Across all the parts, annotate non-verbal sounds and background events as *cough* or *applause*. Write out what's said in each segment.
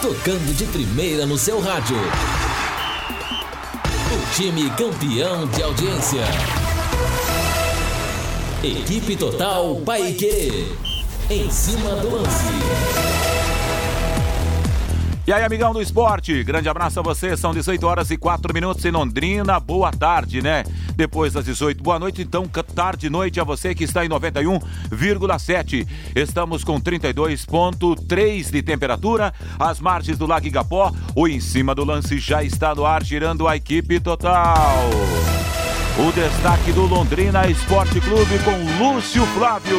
tocando de primeira no seu rádio. O time campeão de audiência. Equipe Total Paique. Em cima do lance. E aí, amigão do esporte, grande abraço a você. São 18 horas e 4 minutos em Londrina. Boa tarde, né? Depois das 18, boa noite. Então, tarde e noite a você que está em 91,7. Estamos com 32,3 de temperatura. As margens do Lago Igapó. O em cima do lance já está no ar, girando a equipe total. O destaque do Londrina Esporte Clube com Lúcio Flávio.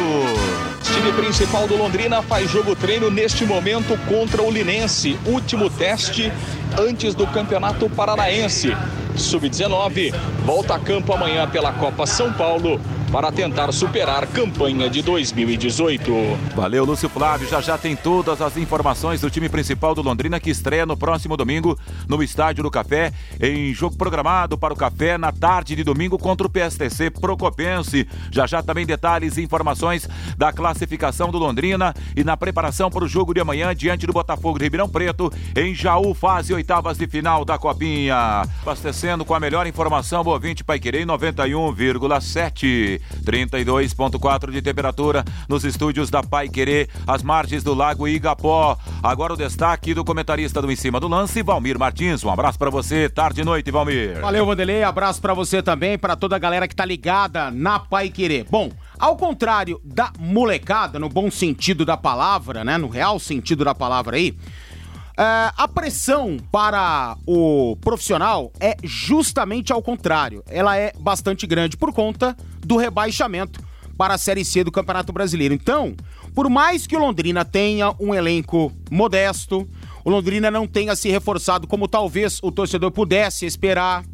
Time principal do Londrina faz jogo treino neste momento contra o Linense. Último teste antes do Campeonato Paranaense. Sub-19 volta a campo amanhã pela Copa São Paulo para tentar superar a campanha de 2018. Valeu, Lúcio Flávio. Já já tem todas as informações do time principal do Londrina que estreia no próximo domingo no Estádio do Café, em jogo programado para o Café na tarde de domingo contra o PSTC Procopense. Já já também detalhes e informações da classificação do Londrina e na preparação para o jogo de amanhã diante do Botafogo de Ribeirão Preto em Jaú, fase oitavas de final da Copinha. Abastecendo com a melhor informação, o ouvinte Pai Querer 91,7. 32,4 de temperatura nos estúdios da Pai Querer, às margens do Lago Igapó. Agora o destaque do comentarista do Em Cima do Lance, Valmir Martins. Um abraço para você, tarde e noite, Valmir. Valeu, Vanderlei. Abraço para você também, para toda a galera que tá ligada na Pai Querer. Bom, ao contrário da molecada, no bom sentido da palavra, né? No real sentido da palavra aí, Uh, a pressão para o profissional é justamente ao contrário. Ela é bastante grande por conta do rebaixamento para a Série C do Campeonato Brasileiro. Então, por mais que o Londrina tenha um elenco modesto, o Londrina não tenha se reforçado como talvez o torcedor pudesse esperar,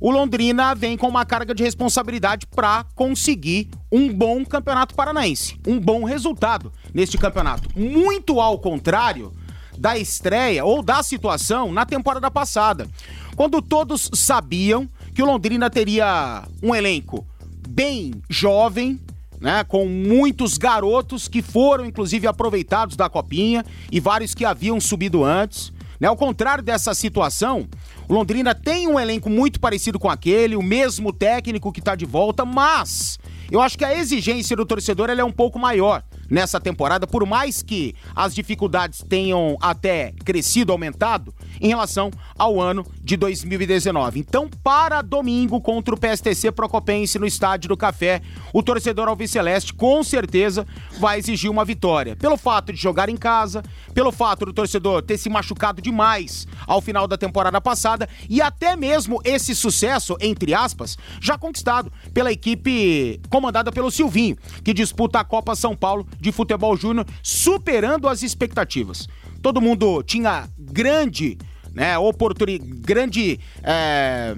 o Londrina vem com uma carga de responsabilidade para conseguir um bom campeonato paranaense, um bom resultado neste campeonato. Muito ao contrário da estreia ou da situação na temporada passada, quando todos sabiam que o Londrina teria um elenco bem jovem, né, com muitos garotos que foram inclusive aproveitados da copinha e vários que haviam subido antes. Né? Ao contrário dessa situação, o Londrina tem um elenco muito parecido com aquele, o mesmo técnico que está de volta, mas eu acho que a exigência do torcedor é um pouco maior nessa temporada, por mais que as dificuldades tenham até crescido, aumentado em relação ao ano de 2019. Então, para domingo contra o PSTC Procopense no Estádio do Café, o torcedor alviceleste com certeza vai exigir uma vitória. Pelo fato de jogar em casa, pelo fato do torcedor ter se machucado demais ao final da temporada passada e até mesmo esse sucesso, entre aspas, já conquistado pela equipe comandada pelo Silvinho, que disputa a Copa São Paulo de Futebol Júnior, superando as expectativas. Todo mundo tinha grande né, oportunidade, grande. É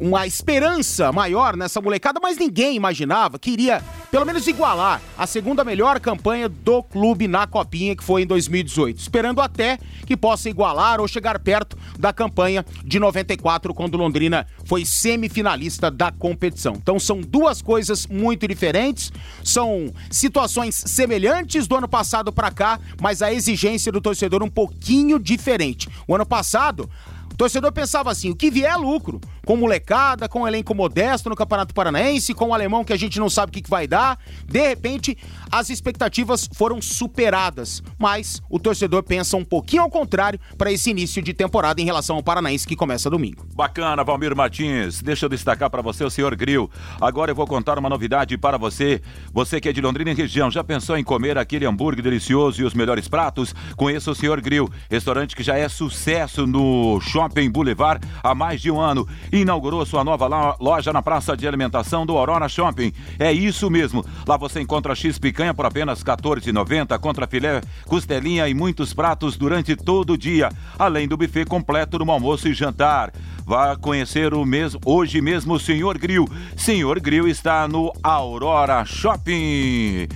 uma esperança maior nessa molecada, mas ninguém imaginava que iria pelo menos igualar a segunda melhor campanha do clube na Copinha, que foi em 2018. Esperando até que possa igualar ou chegar perto da campanha de 94, quando Londrina foi semifinalista da competição. Então são duas coisas muito diferentes, são situações semelhantes do ano passado para cá, mas a exigência do torcedor um pouquinho diferente. O ano passado, torcedor pensava assim: o que vier é lucro com molecada, com elenco modesto no Campeonato Paranaense, com o alemão que a gente não sabe o que, vai dar. De repente, as expectativas foram superadas, mas o torcedor pensa um pouquinho ao contrário para esse início de temporada em relação ao Paranaense que começa domingo. Bacana, Valmir Martins. Deixa eu destacar para você o senhor Grill. Agora eu vou contar uma novidade para você. Você que é de Londrina e região, já pensou em comer aquele hambúrguer delicioso e os melhores pratos? Conheça o senhor Grill, restaurante que já é sucesso no Shopping Boulevard há mais de um ano. Inaugurou sua nova loja na praça de alimentação do Aurora Shopping. É isso mesmo. Lá você encontra X picanha por apenas R$ 14,90, contra filé, costelinha e muitos pratos durante todo o dia, além do buffet completo no almoço e jantar. Vá conhecer o mesmo hoje mesmo o Senhor Grill. Senhor Grill está no Aurora Shopping.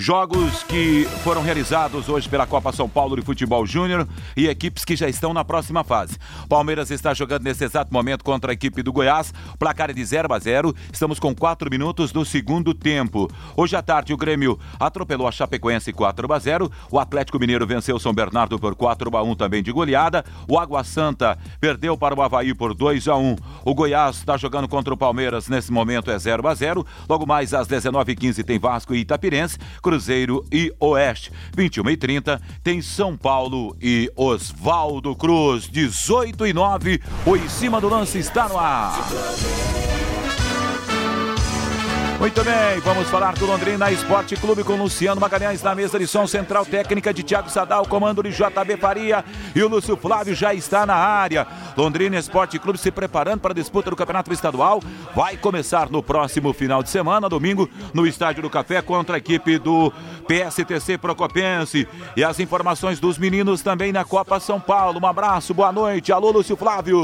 Jogos que foram realizados hoje pela Copa São Paulo de Futebol Júnior e equipes que já estão na próxima fase. Palmeiras está jogando nesse exato momento contra a equipe do Goiás. Placar é de 0 a 0. Estamos com 4 minutos do segundo tempo. Hoje à tarde o Grêmio atropelou a Chapecoense 4 a 0. O Atlético Mineiro venceu São Bernardo por 4 a 1 também de goleada. O Água Santa perdeu para o Havaí por 2 a 1. O Goiás está jogando contra o Palmeiras nesse momento é 0 a 0. Logo mais às 19h15 tem Vasco e Itapirense. Cruzeiro e Oeste. 21 e 30 tem São Paulo e Oswaldo Cruz. 18 e 9. O em cima do lance está no ar. Muito bem, vamos falar do Londrina Esporte Clube com Luciano Magalhães na mesa de som central técnica de Thiago Sadal, comando de JB Faria e o Lúcio Flávio já está na área. Londrina Esporte Clube se preparando para a disputa do Campeonato Estadual. Vai começar no próximo final de semana, domingo, no Estádio do Café contra a equipe do PSTC Procopense. E as informações dos meninos também na Copa São Paulo. Um abraço, boa noite. Alô, Lúcio Flávio.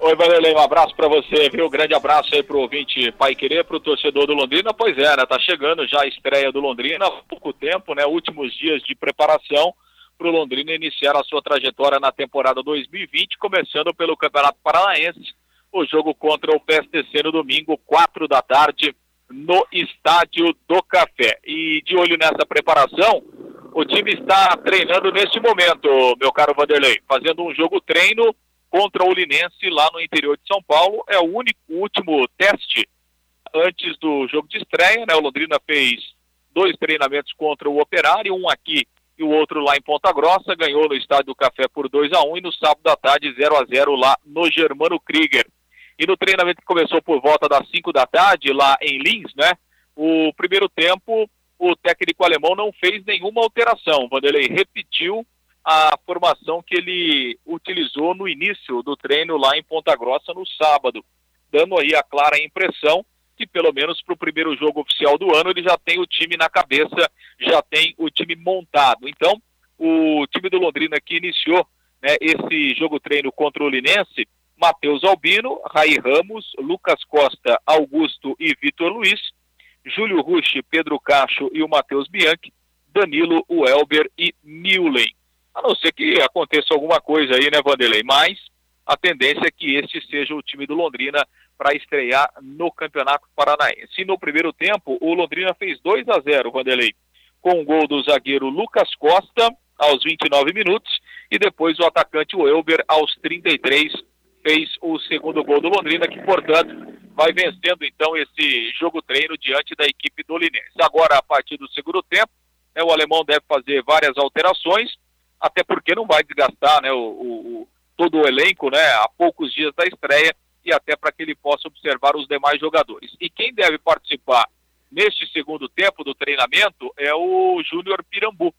Oi, Vanderlei, um abraço para você, viu? Grande abraço aí pro ouvinte Pai Querer, pro torcedor do Londrina Londrina, pois é, né? Tá chegando já a estreia do Londrina há pouco tempo, né? Últimos dias de preparação para o Londrina iniciar a sua trajetória na temporada 2020, começando pelo Campeonato Paranaense. O jogo contra o PSTC no domingo, quatro da tarde, no Estádio do Café. E de olho nessa preparação, o time está treinando neste momento, meu caro Vanderlei, fazendo um jogo treino contra o Linense lá no interior de São Paulo. É o único último teste antes do jogo de estreia, né? O Londrina fez dois treinamentos contra o Operário, um aqui e o outro lá em Ponta Grossa, ganhou no Estádio do Café por 2 a 1 e no sábado da tarde 0 a 0 lá no Germano Krieger. E no treinamento que começou por volta das 5 da tarde lá em Lins, né? O primeiro tempo, o técnico alemão não fez nenhuma alteração. Vanderlei repetiu a formação que ele utilizou no início do treino lá em Ponta Grossa no sábado, dando aí a clara impressão que pelo menos para o primeiro jogo oficial do ano ele já tem o time na cabeça, já tem o time montado. Então, o time do Londrina que iniciou né, esse jogo treino contra o Linense, Matheus Albino, Raí Ramos, Lucas Costa, Augusto e Vitor Luiz, Júlio Rushi, Pedro Cacho e o Matheus Bianchi, Danilo, o Elber e Newlen. A não ser que aconteça alguma coisa aí, né, Vanderlei? Mas a tendência é que este seja o time do Londrina para estrear no Campeonato Paranaense. E no primeiro tempo, o Londrina fez 2 a 0, Vanderlei, com o gol do zagueiro Lucas Costa aos 29 minutos e depois o atacante Welber aos 33 fez o segundo gol do Londrina, que portanto vai vencendo então esse jogo treino diante da equipe do Linense. Agora, a partir do segundo tempo, né, o alemão deve fazer várias alterações, até porque não vai desgastar né, o, o, todo o elenco né, há poucos dias da estreia e até para que ele possa observar os demais jogadores. E quem deve participar neste segundo tempo do treinamento é o Júnior Pirambu,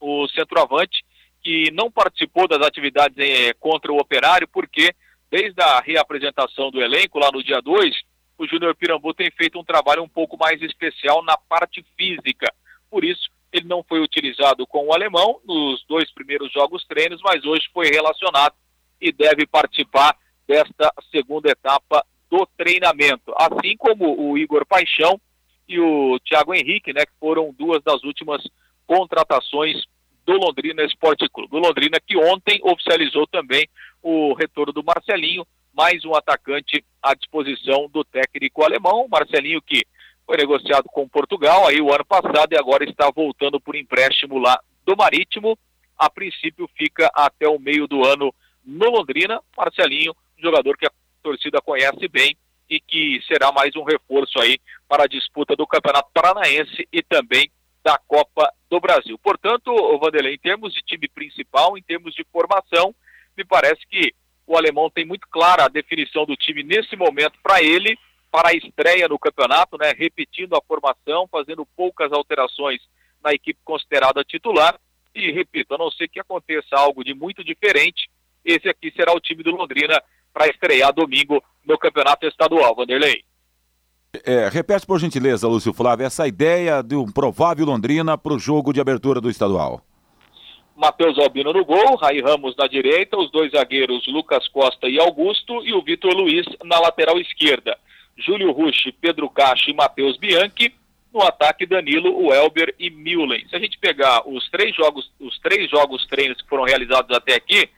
o centroavante, que não participou das atividades eh, contra o Operário, porque desde a reapresentação do elenco lá no dia 2, o Júnior Pirambu tem feito um trabalho um pouco mais especial na parte física. Por isso, ele não foi utilizado com o alemão nos dois primeiros jogos treinos, mas hoje foi relacionado e deve participar desta segunda etapa do treinamento, assim como o Igor Paixão e o Thiago Henrique, né, que foram duas das últimas contratações do Londrina Esporte Clube. O Londrina que ontem oficializou também o retorno do Marcelinho, mais um atacante à disposição do técnico alemão, Marcelinho que foi negociado com Portugal aí o ano passado e agora está voltando por empréstimo lá do Marítimo. A princípio fica até o meio do ano no Londrina. Marcelinho jogador que a torcida conhece bem e que será mais um reforço aí para a disputa do Campeonato Paranaense e também da Copa do Brasil. Portanto, Vanderlei, em termos de time principal, em termos de formação, me parece que o alemão tem muito clara a definição do time nesse momento para ele, para a estreia no campeonato, né? Repetindo a formação, fazendo poucas alterações na equipe considerada titular. E repito, a não ser que aconteça algo de muito diferente, esse aqui será o time do Londrina para estrear domingo no Campeonato Estadual, Vanderlei. É, repete por gentileza, Lúcio Flávio, essa ideia de um provável Londrina para o jogo de abertura do estadual. Matheus Albino no gol, Raí Ramos na direita, os dois zagueiros Lucas Costa e Augusto e o Vitor Luiz na lateral esquerda. Júlio Rushi, Pedro Caixa e Matheus Bianchi, no ataque Danilo, Welber e Mullen. Se a gente pegar os três jogos, os três jogos treinos que foram realizados até aqui,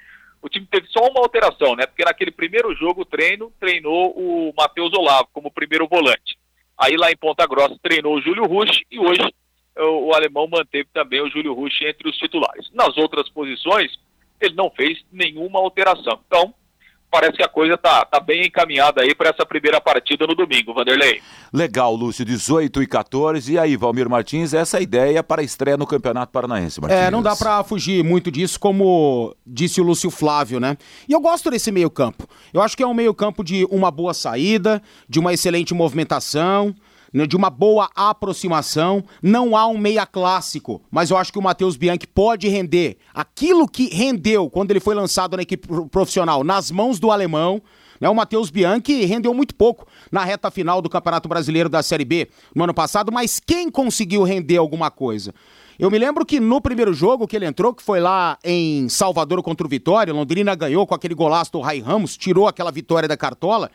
o time teve só uma alteração, né? Porque naquele primeiro jogo treino treinou o Matheus Olavo como primeiro volante. Aí lá em Ponta Grossa treinou o Júlio Rush e hoje o, o alemão manteve também o Júlio Rush entre os titulares. Nas outras posições, ele não fez nenhuma alteração. Então, parece que a coisa tá, tá bem encaminhada aí para essa primeira partida no domingo, Vanderlei. Legal, Lúcio, 18 e 14. E aí, Valmir Martins, essa é a ideia para a estreia no Campeonato Paranaense, Martins. É, não dá para fugir muito disso, como disse o Lúcio Flávio, né? E eu gosto desse meio-campo. Eu acho que é um meio-campo de uma boa saída, de uma excelente movimentação né, de uma boa aproximação. Não há um meia clássico, mas eu acho que o Matheus Bianchi pode render aquilo que rendeu quando ele foi lançado na equipe profissional nas mãos do alemão. Né, o Matheus Bianchi rendeu muito pouco na reta final do Campeonato Brasileiro da Série B no ano passado, mas quem conseguiu render alguma coisa? Eu me lembro que no primeiro jogo que ele entrou, que foi lá em Salvador contra o Vitória, Londrina ganhou com aquele golaço do Rai Ramos, tirou aquela vitória da cartola.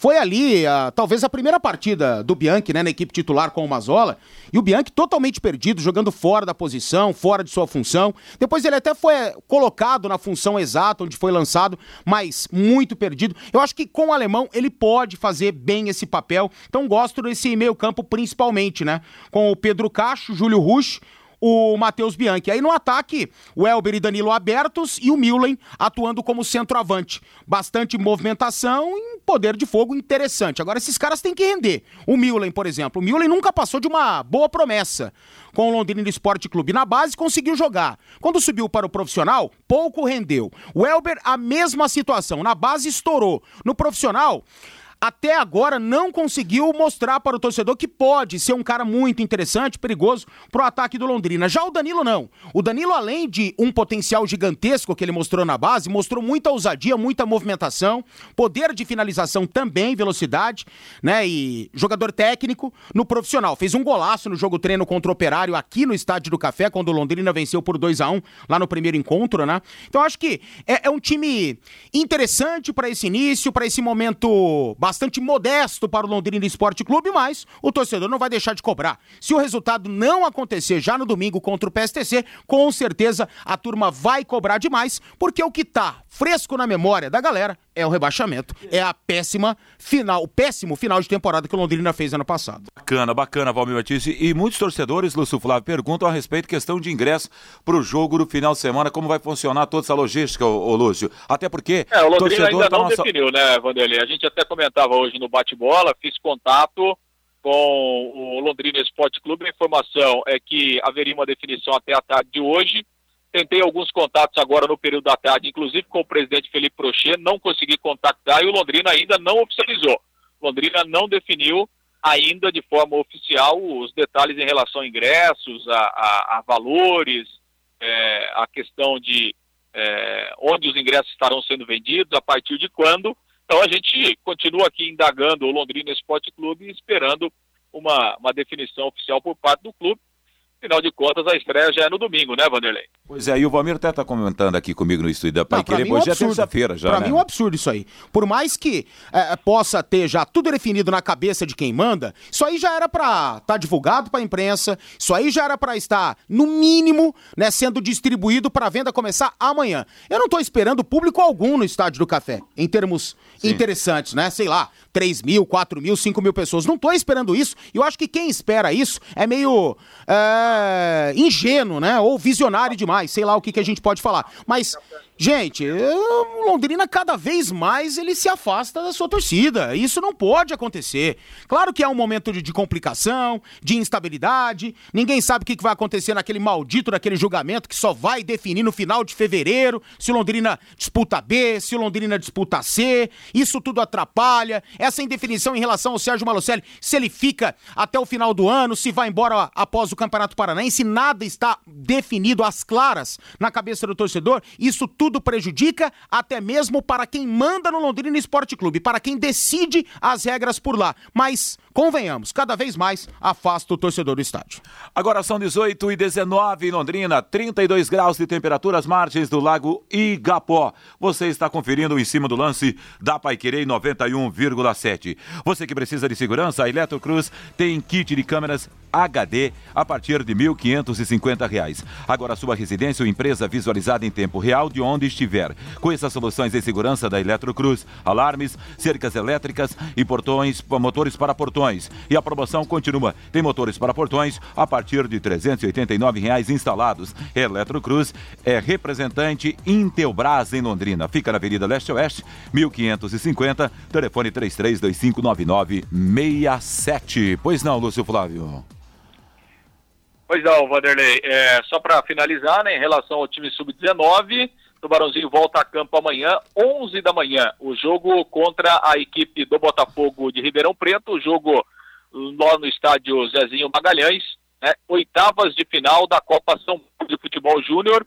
Foi ali, a, talvez, a primeira partida do Bianchi, né, na equipe titular com o Mazola. E o Bianchi totalmente perdido, jogando fora da posição, fora de sua função. Depois ele até foi eh, colocado na função exata, onde foi lançado, mas muito perdido. Eu acho que com o alemão ele pode fazer bem esse papel. Então gosto desse meio-campo principalmente, né? Com o Pedro Cacho, Júlio Rush, o Matheus Bianchi. Aí no ataque, o Elber e Danilo abertos e o Milen atuando como centroavante. Bastante movimentação e um poder de fogo interessante. Agora esses caras têm que render. O Milen, por exemplo. O Milen nunca passou de uma boa promessa com o Londrina Esporte Clube. Na base conseguiu jogar. Quando subiu para o profissional, pouco rendeu. O Elber, a mesma situação. Na base estourou. No profissional, até agora não conseguiu mostrar para o torcedor que pode ser um cara muito interessante, perigoso pro ataque do Londrina. Já o Danilo não. O Danilo, além de um potencial gigantesco que ele mostrou na base, mostrou muita ousadia, muita movimentação, poder de finalização também, velocidade, né? E jogador técnico no profissional. Fez um golaço no jogo treino contra o Operário aqui no Estádio do Café, quando o Londrina venceu por 2 a 1 lá no primeiro encontro, né? Então acho que é, é um time interessante para esse início, para esse momento bastante modesto para o Londrina Esporte Clube, mas o torcedor não vai deixar de cobrar. Se o resultado não acontecer já no domingo contra o PSTC, com certeza a turma vai cobrar demais, porque o que tá fresco na memória da galera é o rebaixamento. É a péssima final, o péssimo final de temporada que o Londrina fez ano passado. Bacana, bacana, Valmir Batista. E muitos torcedores, Lúcio Flávio, perguntam a respeito da questão de ingresso para o jogo no final de semana, como vai funcionar toda essa logística, ô, ô Lúcio. Até porque. É, o Londrina ainda tá não nossa... definiu, né, Vanderlei? A gente até comentava hoje no bate-bola, fiz contato com o Londrina Esporte Clube. A informação é que haveria uma definição até a tarde de hoje. Tentei alguns contatos agora no período da tarde, inclusive com o presidente Felipe Prochet, não consegui contactar e o Londrina ainda não oficializou. Londrina não definiu ainda de forma oficial os detalhes em relação a ingressos, a, a, a valores, é, a questão de é, onde os ingressos estarão sendo vendidos, a partir de quando. Então a gente continua aqui indagando o Londrina Esporte Clube esperando uma, uma definição oficial por parte do clube Afinal de contas, a estreia já é no domingo, né, Vanderlei? Pois é, e o Valmir até está comentando aqui comigo no estúdio da Pai Querer, hoje é, é terça-feira já, Pra né? mim é um absurdo isso aí. Por mais que é, possa ter já tudo definido na cabeça de quem manda, isso aí já era para estar tá divulgado para a imprensa, isso aí já era para estar, no mínimo, né, sendo distribuído para a venda começar amanhã. Eu não estou esperando público algum no Estádio do Café, em termos Sim. interessantes, né? Sei lá, 3 mil, 4 mil, 5 mil pessoas. Não estou esperando isso. E eu acho que quem espera isso é meio é, ingênuo, né? Ou visionário demais. Sei lá o que, que a gente pode falar. Mas Gente, o Londrina cada vez mais ele se afasta da sua torcida. Isso não pode acontecer. Claro que é um momento de, de complicação, de instabilidade. Ninguém sabe o que, vai acontecer naquele maldito daquele julgamento que só vai definir no final de fevereiro se o Londrina disputa B, se o Londrina disputa C. Isso tudo atrapalha. Essa indefinição em relação ao Sérgio Malucelli, se ele fica até o final do ano, se vai embora após o Campeonato Paranaense, nada está definido às claras na cabeça do torcedor. Isso tudo prejudica até mesmo para quem manda no Londrina Esporte Clube, para quem decide as regras por lá. Mas convenhamos, cada vez mais afasta o torcedor do estádio. Agora são 18 e 19 em Londrina, 32 graus de temperatura às margens do Lago Igapó. Você está conferindo em cima do lance da Paiquerei 91,7. Você que precisa de segurança, a Eletrocruz tem kit de câmeras HD a partir de R$ 1.550. Agora sua residência ou empresa visualizada em tempo real de onde estiver. Com essas soluções de segurança da Eletrocruz, alarmes, cercas elétricas e portões, motores para portões. E a promoção continua. Tem motores para portões a partir de 389 reais instalados. Eletrocruz é representante Intelbras em Londrina. Fica na Avenida Leste-Oeste, 1550, telefone 33259967. Pois não, Lúcio Flávio. Pois não, Vanderlei. É, só para finalizar, né, em relação ao time sub-19, o Barãozinho volta a campo amanhã, 11 da manhã. O jogo contra a equipe do Botafogo de Ribeirão Preto, o jogo lá no estádio Zezinho Magalhães, né, oitavas de final da Copa São Paulo de Futebol Júnior.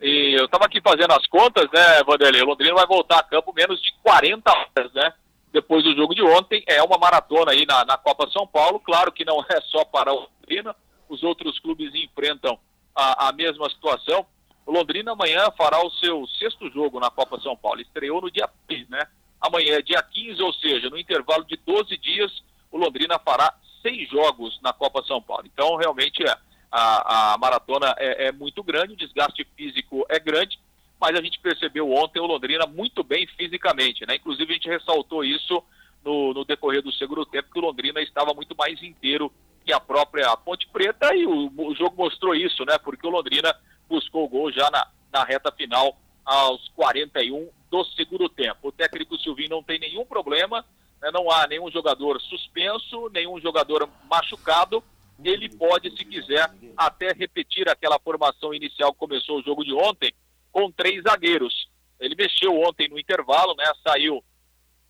E eu estava aqui fazendo as contas, né, Vanderlei? O Londrina vai voltar a campo menos de 40 horas, né? Depois do jogo de ontem. É uma maratona aí na, na Copa São Paulo. Claro que não é só para o Londrina os outros clubes enfrentam a, a mesma situação. O Londrina amanhã fará o seu sexto jogo na Copa São Paulo. Estreou no dia 3, né? Amanhã é dia 15, ou seja, no intervalo de 12 dias, o Londrina fará seis jogos na Copa São Paulo. Então, realmente, é, a, a maratona é, é muito grande, o desgaste físico é grande, mas a gente percebeu ontem o Londrina muito bem fisicamente, né? Inclusive, a gente ressaltou isso no, no decorrer do segundo tempo, que o Londrina estava muito mais inteiro que a própria Ponte Preta e o, o, jogo mostrou isso, né? Porque o Londrina buscou o gol já na, na reta final aos 41 do segundo tempo. O técnico Silvinho não tem nenhum problema, né? não há nenhum jogador suspenso, nenhum jogador machucado. Ele pode, se quiser, até repetir aquela formação inicial que começou o jogo de ontem, com três zagueiros. Ele mexeu ontem no intervalo, né? Saiu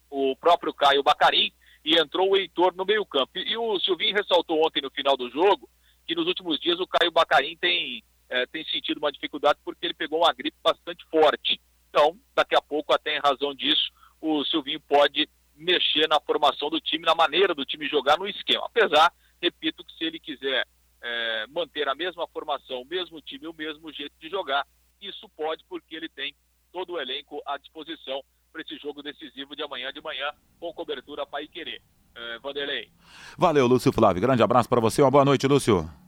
o próprio Caio Bacarim, e entrou o Heitor no meio-campo. E, o Silvinho ressaltou ontem no final do jogo que nos últimos dias o Caio Bacarim tem, é, tem sentido uma dificuldade porque ele pegou uma gripe bastante forte. Então, daqui a pouco, até em razão disso, o Silvinho pode mexer na formação do time, na maneira do time jogar no esquema. Apesar, repito, que se ele quiser é, manter a mesma formação, o mesmo time, o mesmo jeito de jogar, isso pode porque ele tem todo o elenco à disposição para esse jogo decisivo de amanhã de manhã, com cobertura para Querer. É, Vanderlei. Valeu, Lúcio Flávio. Grande abraço para você. Uma boa noite, Lúcio.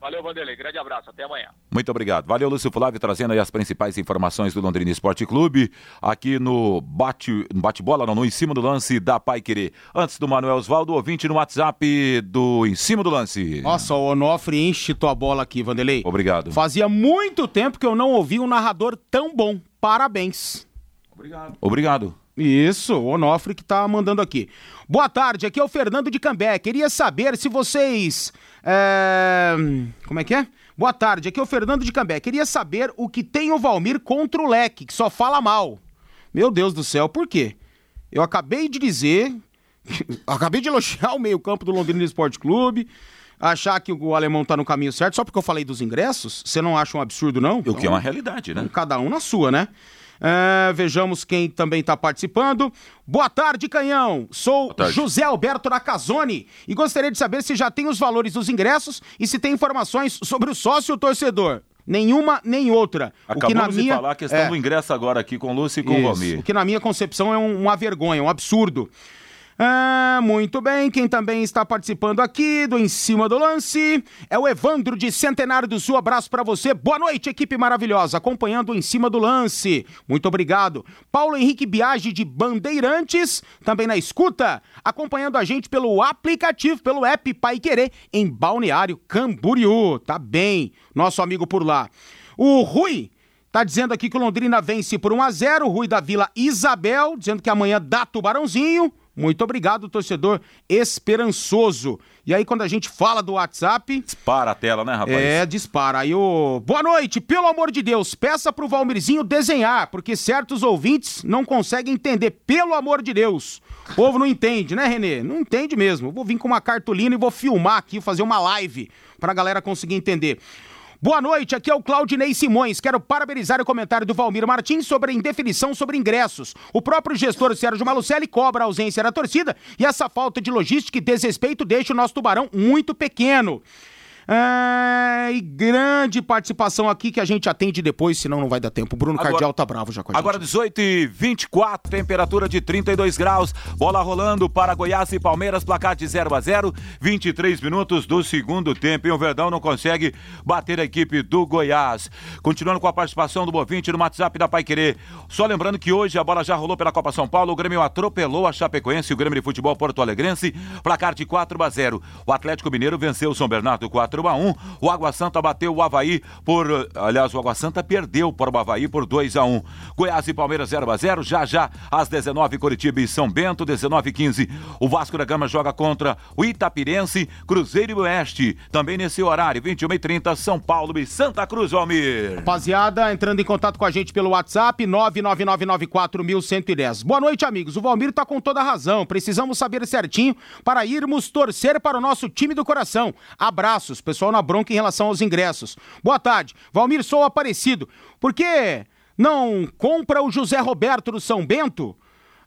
Valeu, Vanderlei. Grande abraço. Até amanhã. Muito obrigado. Valeu, Lúcio Flávio, trazendo aí as principais informações do Londrina Esporte Clube, aqui no bate-bola, bate não, no Em Cima do Lance da Pai Querer. Antes do Manuel Osvaldo, ouvinte no WhatsApp do Em Cima do Lance. Nossa, o Onofre enche tua bola aqui, Vanderlei. Obrigado. Fazia muito tempo que eu não ouvi um narrador tão bom. Parabéns. Obrigado. Obrigado. Isso, o Onofre que tá mandando aqui. Boa tarde, aqui é o Fernando de Cambé. Queria saber se vocês. É... Como é que é? Boa tarde, aqui é o Fernando de Cambé. Queria saber o que tem o Valmir contra o Leque, que só fala mal. Meu Deus do céu, por quê? Eu acabei de dizer. *laughs* acabei de elogiar o meio-campo do Londrina Esporte Clube achar que o alemão tá no caminho certo só porque eu falei dos ingressos? Você não acha um absurdo, não? O que é uma realidade, né? Cada um na sua, né? É, vejamos quem também está participando. Boa tarde, Canhão. Sou tarde. José Alberto Nakazone e gostaria de saber se já tem os valores dos ingressos e se tem informações sobre o sócio torcedor. Nenhuma nem outra. Acabamos o que na de minha... falar a questão é... do ingresso agora aqui com o Lúcio e com Isso. o Valmir. O que na minha concepção é um, uma vergonha, um absurdo. Ah, muito bem. Quem também está participando aqui do Em Cima do Lance é o Evandro de Centenário do Sul. Abraço para você. Boa noite, equipe maravilhosa, acompanhando o Em Cima do Lance. Muito obrigado. Paulo Henrique Biagi de Bandeirantes, também na escuta, acompanhando a gente pelo aplicativo, pelo app Pai Querer, em Balneário Camboriú. Tá bem, nosso amigo por lá. O Rui Tá dizendo aqui que o Londrina vence por 1 a 0 Rui da Vila Isabel, dizendo que amanhã dá Tubarãozinho. Muito obrigado, torcedor esperançoso. E aí, quando a gente fala do WhatsApp. Dispara a tela, né, rapaz? É, dispara. Aí o. Boa noite, pelo amor de Deus, peça pro Valmirzinho desenhar, porque certos ouvintes não conseguem entender, pelo amor de Deus. O povo não entende, né, Renê? Não entende mesmo. Vou vir com uma cartolina e vou filmar aqui, fazer uma live pra galera conseguir entender. Boa noite, aqui é o Claudinei Simões. Quero parabenizar o comentário do Valmir Martins sobre a indefinição sobre ingressos. O próprio gestor Sérgio Malucelli cobra a ausência da torcida e essa falta de logística e desrespeito deixa o nosso tubarão muito pequeno. É, e grande participação aqui que a gente atende depois, senão não vai dar tempo. O Bruno Agora- Cardial tá bravo já com a gente. Agora 18 e 24, temperatura de 32 graus, bola rolando para Goiás e Palmeiras, placar de 0 a 0, 23 minutos do segundo tempo e o Verdão não consegue bater a equipe do Goiás. Continuando com a participação do Bovinte no WhatsApp da Pai Querer. Só lembrando que hoje a bola já rolou pela Copa São Paulo, o Grêmio atropelou a Chapecoense, o Grêmio de Futebol Porto Alegrense, placar de 4 a 0. O Atlético Mineiro venceu o São Bernardo 4 a 1. O Água Santa bateu o Havaí por, aliás, o Água Santa perdeu para o Havaí por 2 a 1. Goiás e Palmeiras 0 a 0. Já já às 19 Curitiba e São Bento 19 e 15. O Vasco da Gama joga contra o Itapirense, Cruzeiro e Oeste. Também nesse horário 21 e 30 São Paulo e Santa Cruz, Almir. Rapaziada, entrando em contato com a gente pelo WhatsApp, 999941110. Boa noite, amigos. O Valmir tá com toda a razão. Precisamos saber certinho para irmos torcer para o nosso time do coração. Abraços, pessoal na bronca em relação aos ingressos. Boa tarde. Valmir, sou aparecido. Por que não compra o José Roberto do São Bento?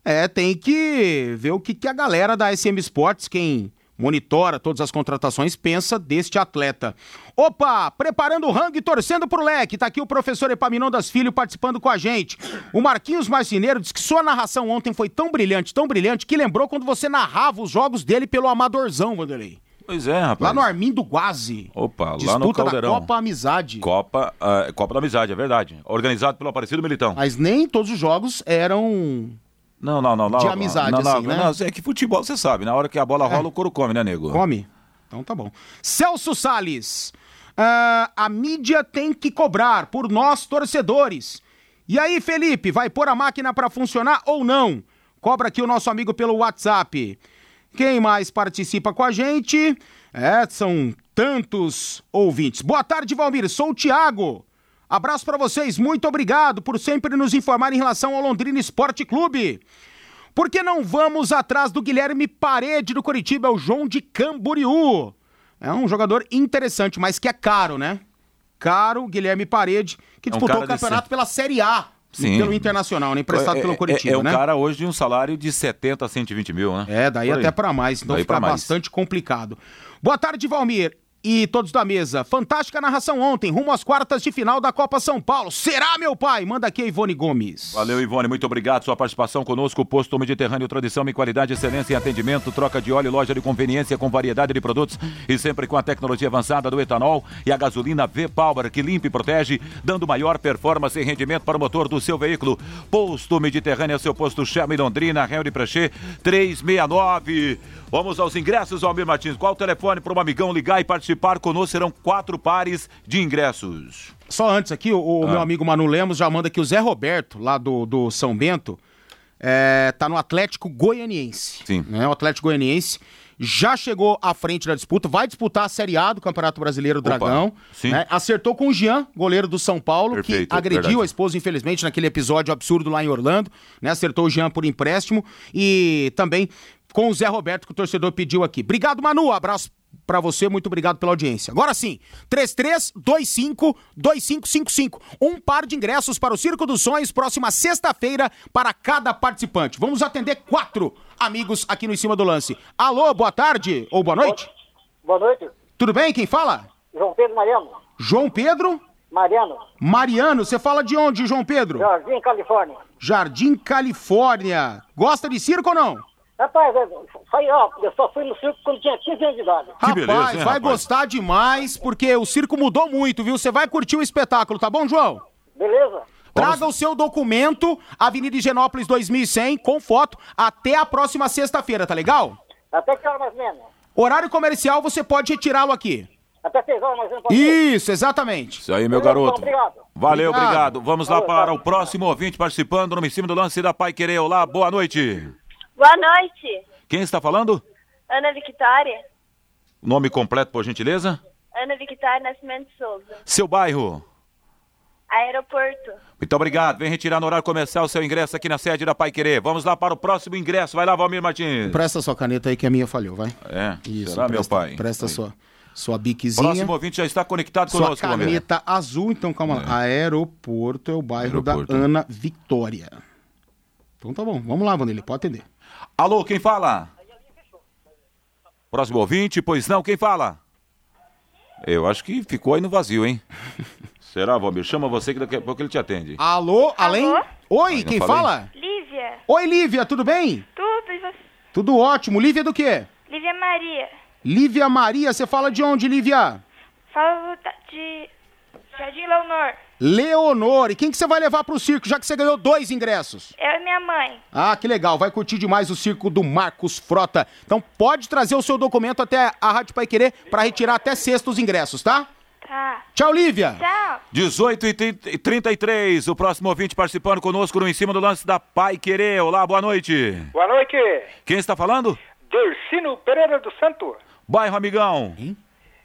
É, tem que ver o que, que a galera da SM Sports, quem monitora todas as contratações, pensa deste atleta. Opa, preparando o rango e torcendo pro leque. Tá aqui o professor Epaminondas Filho participando com a gente. O Marquinhos Marceneiro disse que sua narração ontem foi tão brilhante, tão brilhante, que lembrou quando você narrava os jogos dele pelo Amadorzão, Vanderlei. Pois é, rapaz. Lá no Armindo Guazi. Opa, lá no Caldeirão. Copa Amizade. Copa, ah, Copa da Amizade, é verdade. Organizado pelo Aparecido Militão. Mas nem todos os jogos eram Não, não, não. não De não, amizade, não, não, assim, né? não, é que futebol, você sabe, na hora que a bola rola, o couro come, né, nego? Come? Então tá bom. Celso Salles. ah, a mídia tem que cobrar por nós torcedores. E aí, Felipe, vai pôr a máquina pra funcionar ou não? Cobra aqui o nosso amigo pelo WhatsApp. Quem mais participa com a gente? É, são tantos ouvintes. Boa tarde, Valmir. Sou o Thiago. Abraço pra vocês. Muito obrigado por sempre nos informar em relação ao Londrina Esporte Clube. Por que não vamos atrás do Guilherme Parede do Curitiba, é o João de Camboriú? É um jogador interessante, mas que é caro, né? Caro, Guilherme Parede, que um disputou cara o campeonato pela Série A, Sim. pelo Internacional, né? Emprestado é, pelo é- Curitiba, é, um né? cara hoje de um salário de 70 a 120 mil, né? É, daí Por até pra mais, então Daí fica bastante complicado. Boa tarde, Valmir. E todos da mesa. Fantástica narração ontem, rumo às quartas de final da Copa São Paulo. Será, meu pai? Manda aqui a Ivone Gomes. Valeu, Ivone. Muito obrigado. Sua participação conosco. Posto Mediterrâneo, tradição e qualidade, excelência em atendimento, troca de óleo, loja de conveniência com variedade de produtos e sempre com a tecnologia avançada do etanol e a gasolina V-Power, que limpa e protege, dando maior performance e rendimento para o motor do seu veículo. Posto Mediterrâneo, seu posto Chama em Londrina, Rio de Prechê, 369. Vamos aos ingressos, Almir Martins. Qual o telefone para um amigão ligar e participar conosco? Serão quatro pares de ingressos. Só antes aqui, o, o Ah. meu amigo Manu Lemos já manda que o Zé Roberto, lá do, do São Bento, é, tá no Atlético Goianiense. Sim. Né? O Atlético Goianiense já chegou à frente da disputa, vai disputar a Série A do Campeonato Brasileiro Dragão. sim. né? Acertou com o Jean, goleiro do São Paulo, Perfeito, que agrediu verdade. a esposa, infelizmente, naquele episódio absurdo lá em Orlando. Né? Acertou o Jean por empréstimo. E também com o Zé Roberto, que o torcedor pediu aqui. Obrigado, Manu. Abraço pra você, muito obrigado pela audiência. Agora sim, 33252555. Um par de ingressos para o Circo dos Sonhos, próxima sexta-feira, para cada participante. Vamos atender quatro amigos aqui no Em Cima do Lance. Alô, boa tarde ou boa noite. Boa noite, Tudo bem? Quem fala? João Pedro Mariano. João Pedro Mariano, Mariano. Você fala de onde, João Pedro? Jardim, Califórnia. Jardim, Califórnia. Gosta de circo ou não? Rapaz, eu, saí, ó, eu só fui no circo quando tinha 15 anos de idade. Que rapaz, beleza, hein, vai rapaz? gostar demais, porque o circo mudou muito, viu? Você vai curtir o espetáculo, tá bom, João? Beleza? Traga o seu documento, Avenida Higienópolis 2100, com foto, até a próxima sexta-feira, tá legal? Até que hora mais ou menos? Horário comercial, você pode retirá-lo aqui. Até 6 horas mais ou menos. pode? Isso, exatamente. Isso aí, meu Beleza, garoto. obrigado. Valeu, Obrigado. obrigado. Vamos lá Valeu, para valeu. o próximo ouvinte participando no Em Cima do Lance da Pai Querer. Olá, boa noite. Boa noite. Quem está falando? Ana Victória. Nome completo, por gentileza? Ana Victória Nascimento Souza. Seu bairro? Aeroporto. Muito obrigado. Vem retirar no horário comercial o seu ingresso aqui na sede da Pai Querer. Vamos lá para o próximo ingresso. Vai lá, Valmir Martins. Presta sua caneta aí que a minha falhou, vai. É, Isso, será, presta, meu pai? Presta Aí. sua, sua biquezinha. Próximo ouvinte já está conectado Sua conosco, Valmir. caneta azul, então calma lá. Aeroporto é o bairro Aeroporto. da Ana Victória. Então tá bom, vamos lá, Vanderlei, pode atender. Alô, quem fala? Próximo ouvinte, pois não, quem fala? Eu acho que ficou aí no vazio, hein? *laughs* Será, Valmir? Chama você que daqui a pouco ele te atende. Alô, além? Oi, Ai, não quem falei? fala? Lívia. Oi, Lívia, tudo bem? Tudo e você? Tudo ótimo. Lívia do quê? Lívia Maria. Lívia Maria, você fala de onde, Lívia? Falo de Jardim Leonor. Leonor. E quem que você vai levar pro circo, já que você ganhou dois ingressos? Eu e minha mãe. Ah, que legal. Vai curtir demais o circo do Marcos Frota. Então pode trazer o seu documento até a Rádio Pai Querer para retirar até sexta os ingressos, tá? Tá. Tchau, Lívia. Tchau. 18 e 33, o próximo ouvinte participando conosco no Em Cima do Lance da Pai Querer. Olá, boa noite. Boa noite, Quem está falando? Dercino Pereira do Santo. Bairro Amigão.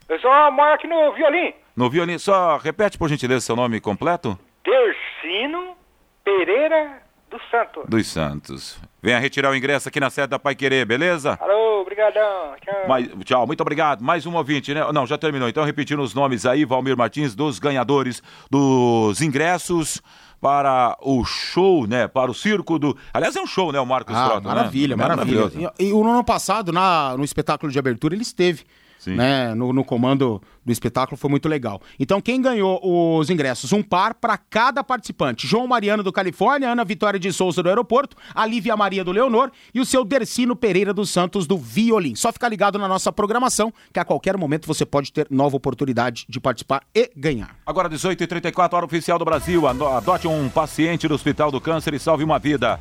Eu só moro aqui no Violim. No violino, só repete por gentileza seu nome completo? Dercino Pereira do Santo. Dos Santos. Venha retirar o ingresso aqui na sede da Pai Querer, beleza? Alô, brigadão. Tchau. Mais- tchau, muito obrigado. Mais um ouvinte, né? Não, já terminou. Então, repetindo os nomes aí, Valmir Martins, dos ganhadores dos ingressos para o show, né? Para o circo do. Aliás, é um show, né? O Marcos Ah, Frota, né? maravilha, É maravilha. E, e o ano passado, na, no espetáculo de abertura, ele esteve. Sim. Né, no, no comando do espetáculo foi muito legal. Então, quem ganhou os ingressos? Um par para cada participante: João Mariano do Califórnia, Ana Vitória de Souza do Aeroporto, a Lívia Maria do Leonor e o seu Dercino Pereira dos Santos do Violim. Só ficar ligado na nossa programação, que a qualquer momento você pode ter nova oportunidade de participar e ganhar. Agora 18h34, hora oficial do Brasil. Ado- Adote um paciente do Hospital do Câncer e salve uma vida.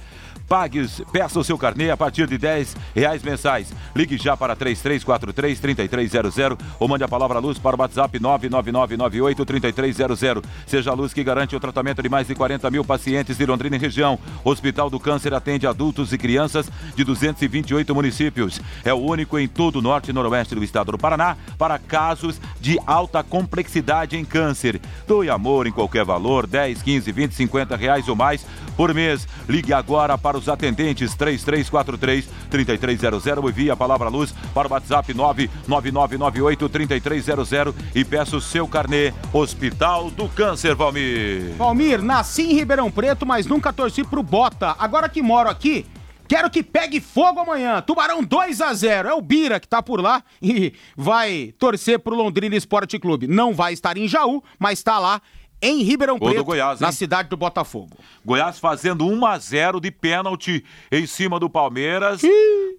Pague, peça o seu carnê a partir de 10 reais mensais. Ligue já para 3343-3300 ou mande a palavra luz para o WhatsApp 99998-3300. Seja a luz que garante o tratamento de mais de 40 mil pacientes de Londrina e região. Hospital do Câncer atende adultos e crianças de 228 municípios. É o único em todo o norte e noroeste do estado do Paraná para casos de alta complexidade em câncer. Doe amor em qualquer valor, 10, 15, 20, 50 reais ou mais por mês. Ligue agora para os atendentes 3343 3300 e envie a palavra luz para o WhatsApp 99998 3300 e peça o seu carnê Hospital do Câncer, Valmir. Valmir, nasci em Ribeirão Preto, mas nunca torci pro Bota. Agora que moro aqui, quero que pegue fogo amanhã. Tubarão 2 a 0 É o Bira que tá por lá *laughs* e vai torcer pro Londrina Esporte Clube. Não vai estar em Jaú, mas tá lá em Ribeirão Gol Preto, Goiás, na cidade do Botafogo. Goiás fazendo 1 a 0 de pênalti em cima do Palmeiras.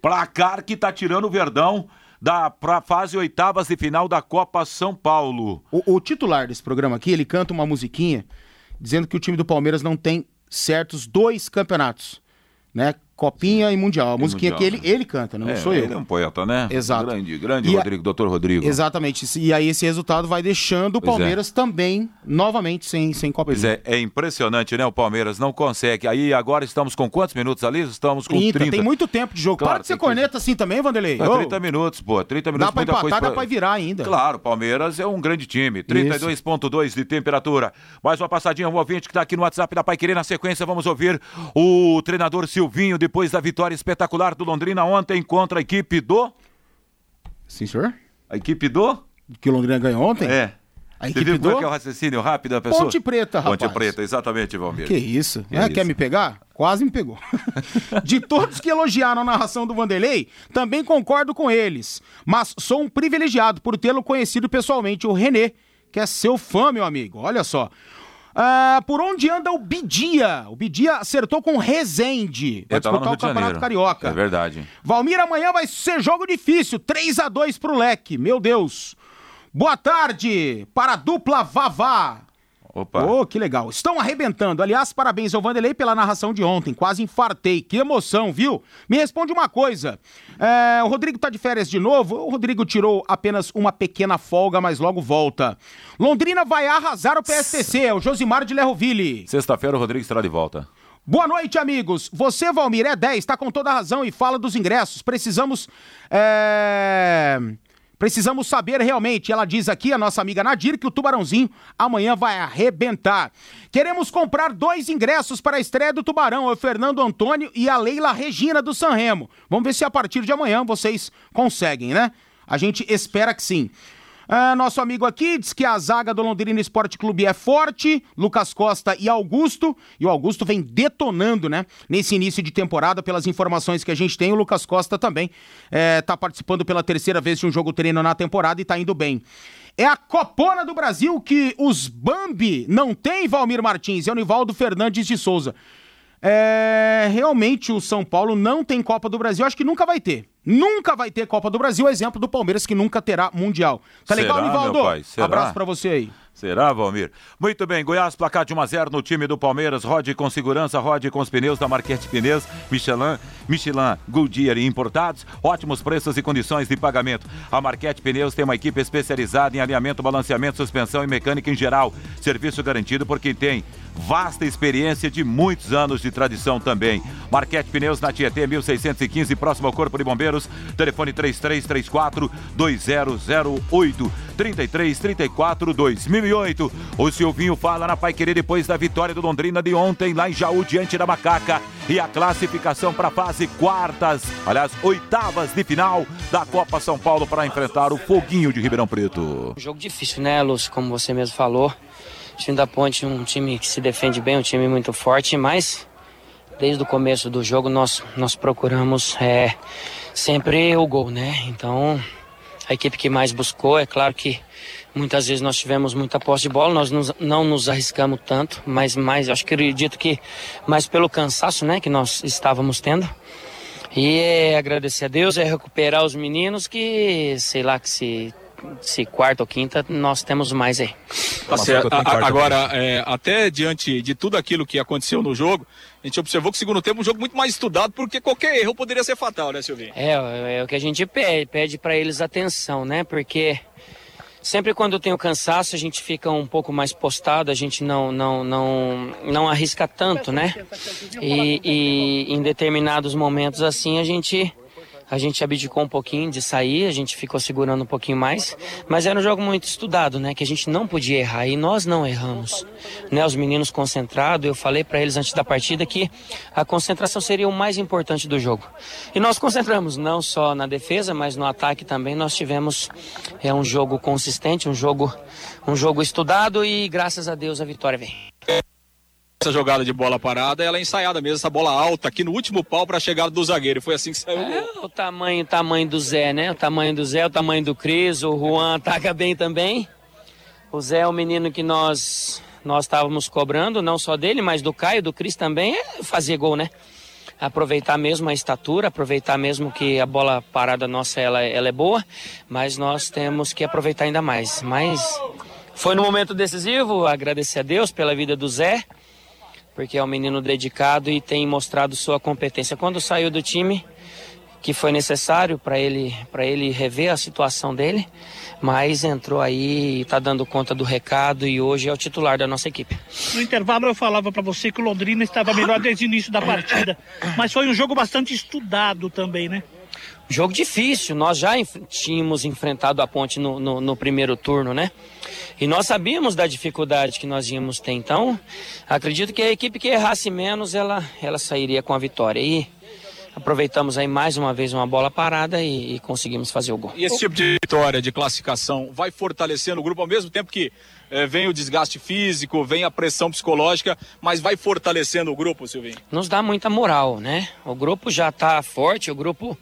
Placar que tá tirando o Verdão da pra fase oitavas de final da Copa São Paulo. O, o titular desse programa aqui, ele canta uma musiquinha dizendo que o time do Palmeiras não tem certos dois campeonatos, né? Copinha e Mundial. A musiquinha Mundial, que ele, né? ele canta, não É, sou eu. Ele é um poeta, né? Exato. Grande, grande E a- Rodrigo, doutor Rodrigo. Exatamente. E aí esse resultado vai deixando o é. Palmeiras também, novamente, sem, sem Copinha. Pois é, é impressionante, né? O Palmeiras não consegue. Aí agora estamos com quantos minutos ali? Estamos com 30. 30, tem muito tempo de jogo. Claro, Para de ser que- corneta assim também, Vanderlei. É, Ô, 30 minutos, pô. 30 minutos, Dá pra muita empatar, coisa. dá pra virar ainda. Claro, Palmeiras é um grande time. 32,2 de temperatura. Mais uma passadinha, um ouvinte que tá aqui no WhatsApp da Pai Querer. Na sequência, vamos ouvir o treinador Silvinho, depois da vitória espetacular do Londrina ontem contra a equipe do. Sim, senhor? A equipe do? Que o Londrina ganhou ontem? É. A Você equipe é do... que é o raciocínio rápido da pessoa? Ponte Preta, rapaz. Ponte Preta, exatamente, Valmir. Que isso? Que né? isso. Quer me pegar? Quase me pegou. *laughs* De todos que elogiaram a narração do Vanderlei, também concordo com eles. Mas sou um privilegiado por tê-lo conhecido pessoalmente, o Renê, que é seu fã, meu amigo. Olha só. Ah, por onde anda o Bidia? O Bidia acertou com Rezende. Vai disputar o Campeonato Janeiro. Carioca. É verdade. Valmir, amanhã vai ser jogo difícil. 3 a 2 pro Leque. Meu Deus. Boa tarde para a dupla Vavá. Opa. Ô, que legal. Estão arrebentando. Aliás, parabéns ao Vanderlei pela narração de ontem. Quase infartei. Que emoção, viu? Me responde uma coisa. É, o Rodrigo tá de férias de novo? O Rodrigo tirou apenas uma pequena folga, mas logo volta. Londrina vai arrasar o PSTC. É o Josimar de Lerroville. Sexta-feira o Rodrigo estará de volta. Boa noite, amigos. Você, Valmir, é 10, tá com toda a razão e fala dos ingressos. Precisamos. É... Precisamos saber realmente. Ela diz aqui, a nossa amiga Nadir, que o Tubarãozinho amanhã vai arrebentar. Queremos comprar dois ingressos para a estreia do Tubarão, o Fernando Antônio e a Leila Regina do Sanremo. Vamos ver se a partir de amanhã vocês conseguem, né? A gente espera que sim. Ah, nosso amigo aqui diz que a zaga do Londrina Esporte Clube é forte, Lucas Costa e Augusto, e o Augusto vem detonando, né, nesse início de temporada, pelas informações que a gente tem, o Lucas Costa também está participando pela terceira vez de um jogo treino na temporada e está indo bem. É a Copona do Brasil que os Bambi não tem, Valmir Martins, é o Nivaldo Fernandes de Souza. É, realmente o São Paulo não tem Copa do Brasil, acho que nunca vai ter. Nunca vai ter Copa do Brasil, exemplo do Palmeiras que nunca terá Mundial. Tá legal, Será, Nivaldo? pai? Será? Abraço pra você aí. Será, Valmir? Muito bem, Goiás, placar de 1 a 0 no time do Palmeiras. Rode com segurança, rode com os pneus da Marquete Pneus, Michelin, Michelin, Goodyear e importados. Ótimos preços e condições de pagamento. A Marquete Pneus tem uma equipe especializada em alinhamento, balanceamento, suspensão e mecânica em geral. Serviço garantido por quem tem vasta experiência de muitos anos de tradição também. Marquete Pneus na Tietê 1615, próximo ao Corpo de Bombeiros. Telefone 3334 2008 3334 2008. O Silvinho fala na Pai Querer depois da vitória do Londrina de ontem lá em Jaú diante da Macaca e a classificação para a fase quartas, aliás, oitavas de final da Copa São Paulo para enfrentar o Foguinho de Ribeirão Preto. Um jogo difícil, né, Lúcio? Como você mesmo falou. O time da Ponte um time que se defende bem, um time muito forte, mas desde o começo do jogo nós, nós procuramos é, sempre o gol, né? Então, a equipe que mais buscou, é claro que muitas vezes nós tivemos muita posse de bola, nós nos- não nos arriscamos tanto, mas mais, acho que acredito que mais pelo cansaço, né, que nós estávamos tendo. E é agradecer a Deus, é recuperar os meninos que, sei lá, que se, se quarta ou quinta nós temos mais aí. Tá certo. Agora, é, até diante de tudo aquilo que aconteceu no jogo, a gente observou que o segundo tempo é um jogo muito mais estudado, porque qualquer erro poderia ser fatal, né, Silvinho? É, é o que a gente pede, pede para eles atenção, né? Porque sempre quando tem o cansaço, a gente fica um pouco mais postado, a gente não não não não arrisca tanto, né? E, e em determinados momentos assim, a gente a gente abdicou um pouquinho de sair, a gente ficou segurando um pouquinho mais, mas era um jogo muito estudado, né? Que a gente não podia errar e nós não erramos, né? Os meninos concentrados, eu falei para eles antes da partida que a concentração seria o mais importante do jogo. E nós concentramos não só na defesa, mas no ataque também. Nós tivemos é um jogo consistente, um jogo um jogo estudado e graças a Deus a vitória vem. Essa jogada de bola parada, ela é ensaiada mesmo, essa bola alta aqui no último pau para a chegada do zagueiro. Foi assim que saiu o É o tamanho, o tamanho do Zé, né? O tamanho do Zé, o tamanho do Cris, o Juan *laughs* ataca bem também. O Zé é o menino que nós nós estávamos cobrando, não só dele, mas do Caio, do Cris também, é fazer gol, né? Aproveitar mesmo a estatura, aproveitar mesmo que a bola parada nossa ela, ela é boa, mas nós temos que aproveitar ainda mais. Mas foi no momento decisivo, agradecer a Deus pela vida do Zé, porque é um menino dedicado e tem mostrado sua competência. Quando saiu do time, que foi necessário para ele para ele rever a situação dele, mas entrou aí está dando conta do recado e hoje é o titular da nossa equipe. No intervalo eu falava pra você que o Londrina estava melhor desde o início da partida, mas foi um jogo bastante estudado também, né? Jogo difícil, nós já enf- tínhamos enfrentado a ponte no, no- no primeiro turno, né? E nós sabíamos da dificuldade que nós íamos ter, então acredito que a equipe que errasse menos, ela, ela sairia com a vitória. E aproveitamos aí mais uma vez uma bola parada e, e conseguimos fazer o gol. E esse tipo de vitória, de classificação, vai fortalecendo o grupo ao mesmo tempo que eh, vem o desgaste físico, vem a pressão psicológica, mas vai fortalecendo o grupo, Silvinho? nos dá muita moral, né? O grupo já está forte, o grupo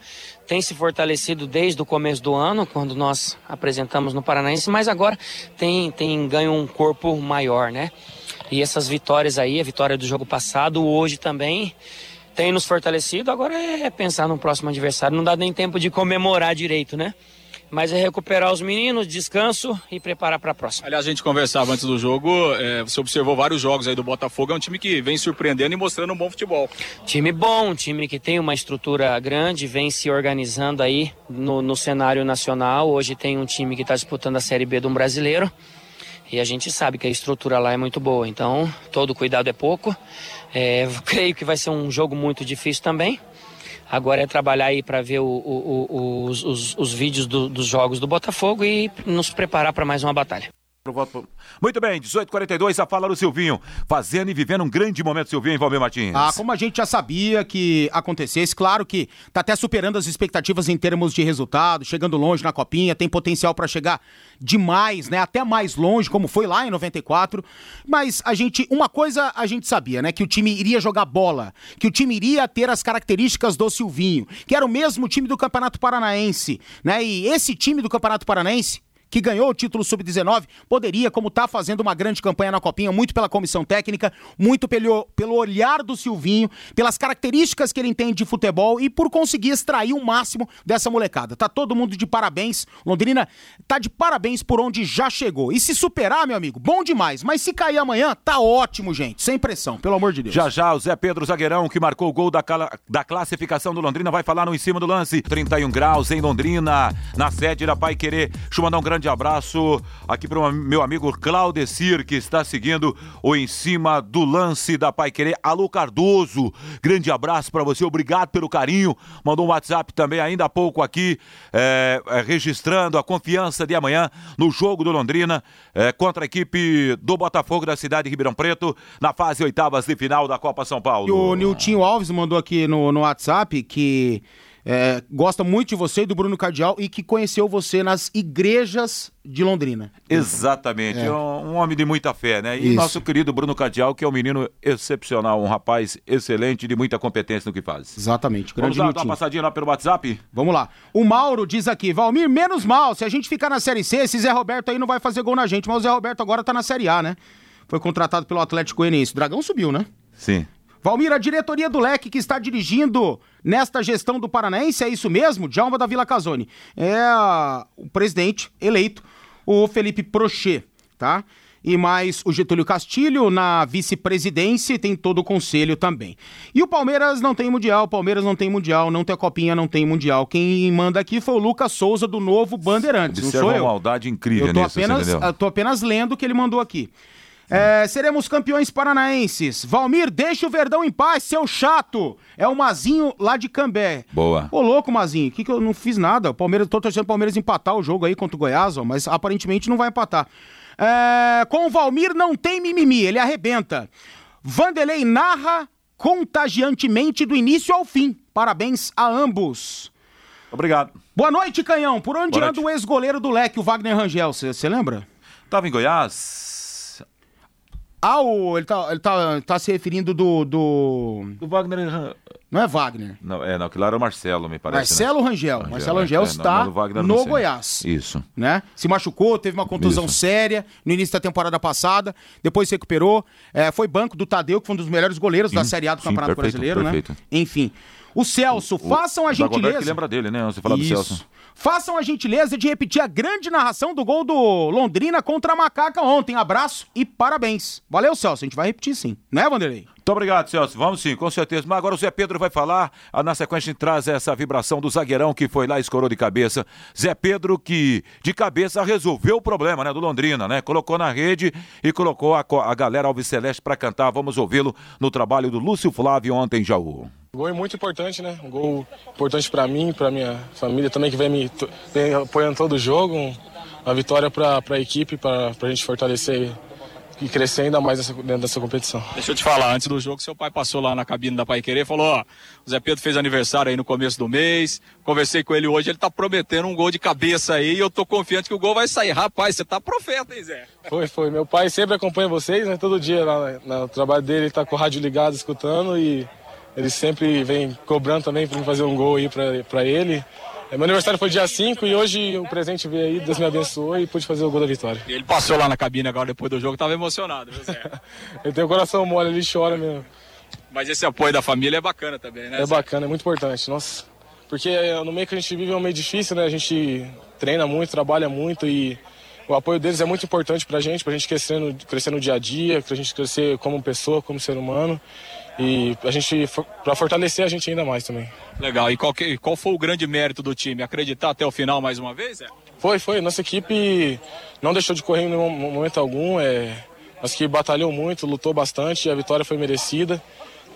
tem se fortalecido desde o começo do ano, quando nós apresentamos no Paranaense, mas agora tem, tem ganho um corpo maior, né? E essas vitórias aí, a vitória do jogo passado, hoje também, tem nos fortalecido. Agora é pensar no próximo adversário, não dá nem tempo de comemorar direito, né? Mas é recuperar os meninos, descanso e preparar para a próxima. Aliás, a gente conversava antes do jogo, eh, você observou vários jogos aí do Botafogo, é um time que vem surpreendendo e mostrando um bom futebol. Time bom, um time que tem uma estrutura grande, vem se organizando aí no, no cenário nacional. Hoje tem um time que está disputando a Série B de um brasileiro. E a gente sabe que a estrutura lá é muito boa, então todo cuidado é pouco. É, *laughs* creio que vai ser um jogo muito difícil também. Agora é trabalhar aí para ver o, o, o, os, os, os, vídeos do, dos jogos do Botafogo e nos preparar para mais uma batalha. Muito bem, 18h42, a fala do Silvinho. Fazendo e vivendo um grande momento, Silvinho e Valmir Martins. Ah, como a gente já sabia que acontecesse, claro que tá até superando as expectativas em termos de resultado, chegando longe na copinha, tem potencial para chegar demais, né? Até mais longe, como foi lá em 94. Mas a gente, uma coisa a gente sabia, né? Que o time iria jogar bola, que o time iria ter as características do Silvinho, que era o mesmo time do Campeonato Paranaense, né? E esse time do Campeonato Paranaense que ganhou o título sub-19, poderia, como está fazendo uma grande campanha na Copinha, muito pela comissão técnica, muito pelo, pelo olhar do Silvinho, pelas características que ele entende de futebol e por conseguir extrair o máximo dessa molecada. Tá todo mundo de parabéns. Londrina tá de parabéns por onde já chegou. E se superar, meu amigo, bom demais. Mas se cair amanhã, tá ótimo, gente. Sem pressão, pelo amor de Deus. Já já, o Zé Pedro Zagueirão, que marcou o gol da, da classificação do Londrina, vai falar no em cima do lance. 31 graus em Londrina, na sede da Pai Querer. Um grande grande abraço aqui para o meu amigo Claudecir, que está seguindo o Em Cima do Lance da Pai Querer. Alô Cardoso, grande abraço para você, obrigado pelo carinho. Mandou um WhatsApp também ainda há pouco aqui, é, é, registrando a confiança de amanhã no jogo do Londrina é, contra a equipe do Botafogo da cidade de Ribeirão Preto, na fase oitavas de final da Copa São Paulo. E o Niltinho Alves mandou aqui no, no WhatsApp que é, gosta muito de você e do Bruno Cardial e que conheceu você nas igrejas de Londrina. Exatamente, é. um, um, homem de muita fé, né? E Isso. nosso querido Bruno Cardial, que é um menino excepcional, um rapaz excelente, de muita competência no que faz. Exatamente, grande Vamos lá, dar uma passadinha lá pelo WhatsApp? Vamos lá. O Mauro diz aqui, Valmir, menos mal, se a gente ficar na Série C, esse Zé Roberto aí não vai fazer gol na gente, mas o Zé Roberto agora tá na Série A, né? Foi contratado pelo Atlético Goianiense. O Dragão subiu, né? Sim. Valmir, a diretoria do Leque que está dirigindo nesta gestão do Paranaense, é isso mesmo? Djalma da Vila Casone. É o presidente eleito, o Felipe Prochet, tá? E mais o Getúlio Castilho na vice-presidência e tem todo o conselho também. E o Palmeiras não tem mundial, o Palmeiras não tem mundial, não tem copinha, não tem mundial. Quem manda aqui foi o Lucas Souza do Novo Bandeirantes, Observa não sou eu. uma maldade incrível eu tô nisso, apenas, eu tô apenas lendo o que ele mandou aqui. É, seremos campeões paranaenses. Valmir, deixa o Verdão em paz, seu chato. É o Mazinho lá de Cambé. Boa. Ô, louco, Mazinho, que, que eu não fiz nada? O Palmeiras, tô torcendo o Palmeiras empatar o jogo aí contra o Goiás, ó, mas aparentemente não vai empatar. É, com o Valmir não tem mimimi, ele arrebenta. Vanderlei narra contagiantemente do início ao fim. Parabéns a ambos. Obrigado. Boa noite, Canhão. Por onde anda o ex-goleiro do Leque, o Wagner Rangel? Você lembra? Tava em Goiás ah, o, ele, tá, ele tá, tá se referindo do, do. Do Wagner. Não é Wagner. Não, é, não, que lá era o Marcelo, me parece. Né? Marcelo né? Rangel. Rangel. Marcelo Rangel é, está no, no Goiás. Isso. Né? Se machucou, teve uma contusão Isso. séria no início da temporada passada, depois se recuperou. É, foi banco do Tadeu, que foi um dos melhores goleiros sim, da Série A do sim, Campeonato perfeito, Brasileiro, né? perfeito. né? Enfim. O Celso, o, façam a gentileza. que lembra dele, né? Você fala do Celso. Façam a gentileza de repetir a grande narração do gol do Londrina contra a Macaca ontem. Abraço e parabéns. Valeu, Celso. A gente vai repetir sim. Né, Vanderlei? Muito obrigado, Celso. Vamos sim, com certeza. Mas agora o Zé Pedro vai falar. Na sequência, a gente traz essa vibração do zagueirão que foi lá e escorou de cabeça. Zé Pedro que, de cabeça, resolveu o problema, né, do Londrina, né? Colocou na rede e colocou a, a galera Alves Celeste para cantar. Vamos ouvi-lo no trabalho do Lúcio Flávio ontem em Jaú. Gol é muito importante, né? Um gol importante para mim, para minha família também, que vem me vem apoiando todo o jogo. Uma vitória para a equipe, para a gente fortalecer e crescer ainda mais nessa, dentro dessa competição. Deixa eu te falar, antes do jogo, seu pai passou lá na cabine da Pai Querer e falou: Ó, o Zé Pedro fez aniversário aí no começo do mês, conversei com ele hoje, ele tá prometendo um gol de cabeça aí e eu tô confiante que o gol vai sair. Rapaz, você tá profeta, hein, Zé? Foi, foi. Meu pai sempre acompanha vocês, né? Todo dia lá no trabalho dele, ele tá com o rádio ligado, escutando e ele sempre vem cobrando também para fazer um gol aí para ele. É, meu aniversário foi dia 5 e hoje o presente veio aí, Deus me abençoou e pude fazer o gol da vitória. E ele passou lá na cabine agora depois do jogo, tava emocionado, viu, Zé? *laughs* ele tem o coração mole, ele chora mesmo. Mas esse apoio da família é bacana também, né? É Zé? bacana, é muito importante, nossa. Porque é, no meio que a gente vive é um meio difícil, né? A gente treina muito, trabalha muito e o apoio deles é muito importante pra gente, pra gente crescer no, crescer no dia a dia, pra gente crescer como pessoa, como ser humano e a gente para fortalecer a gente ainda mais também. Legal. E qual, que, qual foi o grande mérito do time? Acreditar até o final mais uma vez? É? Foi, foi. Nossa equipe não deixou de correr em nenhum momento algum. É... Nossa equipe batalhou muito, lutou bastante e a vitória foi merecida.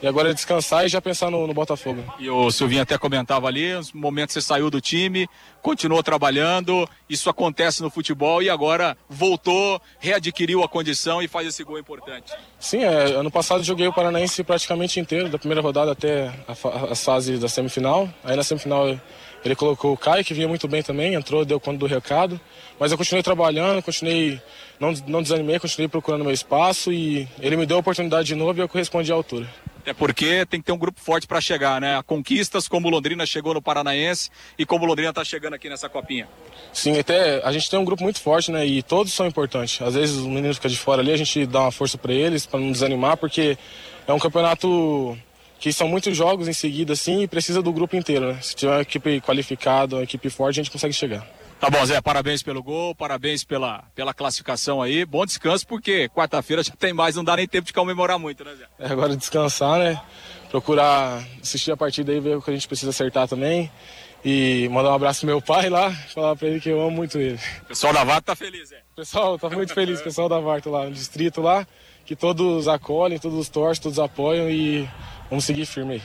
E agora é descansar e já pensar no, no Botafogo. E o Silvinho até comentava ali, os momentos você saiu do time, continuou trabalhando, isso acontece no futebol e agora voltou, readquiriu a condição e faz esse gol importante. Sim, é, ano passado joguei o Paranaense praticamente inteiro, da primeira rodada até a, fases da semifinal. Aí na semifinal ele colocou o Caio, que vinha muito bem também, entrou, deu conta do recado. Mas eu continuei trabalhando, continuei, não, não desanimei, continuei procurando meu espaço e ele me deu a oportunidade de novo e eu correspondi à altura. É porque tem que ter um grupo forte para chegar, né? Conquistas como Londrina chegou no Paranaense e como Londrina está chegando aqui nessa copinha. Sim, até a gente tem um grupo muito forte, né? E todos são importantes. Às vezes o menino fica de fora ali, a gente dá uma força para eles, para não desanimar, porque é um campeonato que são muitos jogos em seguida, assim, e precisa do grupo inteiro, né? Se tiver uma equipe qualificada, uma equipe forte, a gente consegue chegar. Tá bom, Zé, parabéns pelo gol, parabéns pela, pela classificação aí. Bom descanso, porque quarta-feira já tem mais, não dá nem tempo de comemorar muito, né, Zé? É, agora descansar, né? Procurar assistir a partida aí, ver o que a gente precisa acertar também. E mandar um abraço pro meu pai lá, falar pra ele que eu amo muito ele. O pessoal da Varta tá feliz, Zé? O pessoal tá muito feliz, o pessoal da Varta lá no distrito lá, que todos acolhem, todos torcem, todos apoiam e vamos seguir firme aí.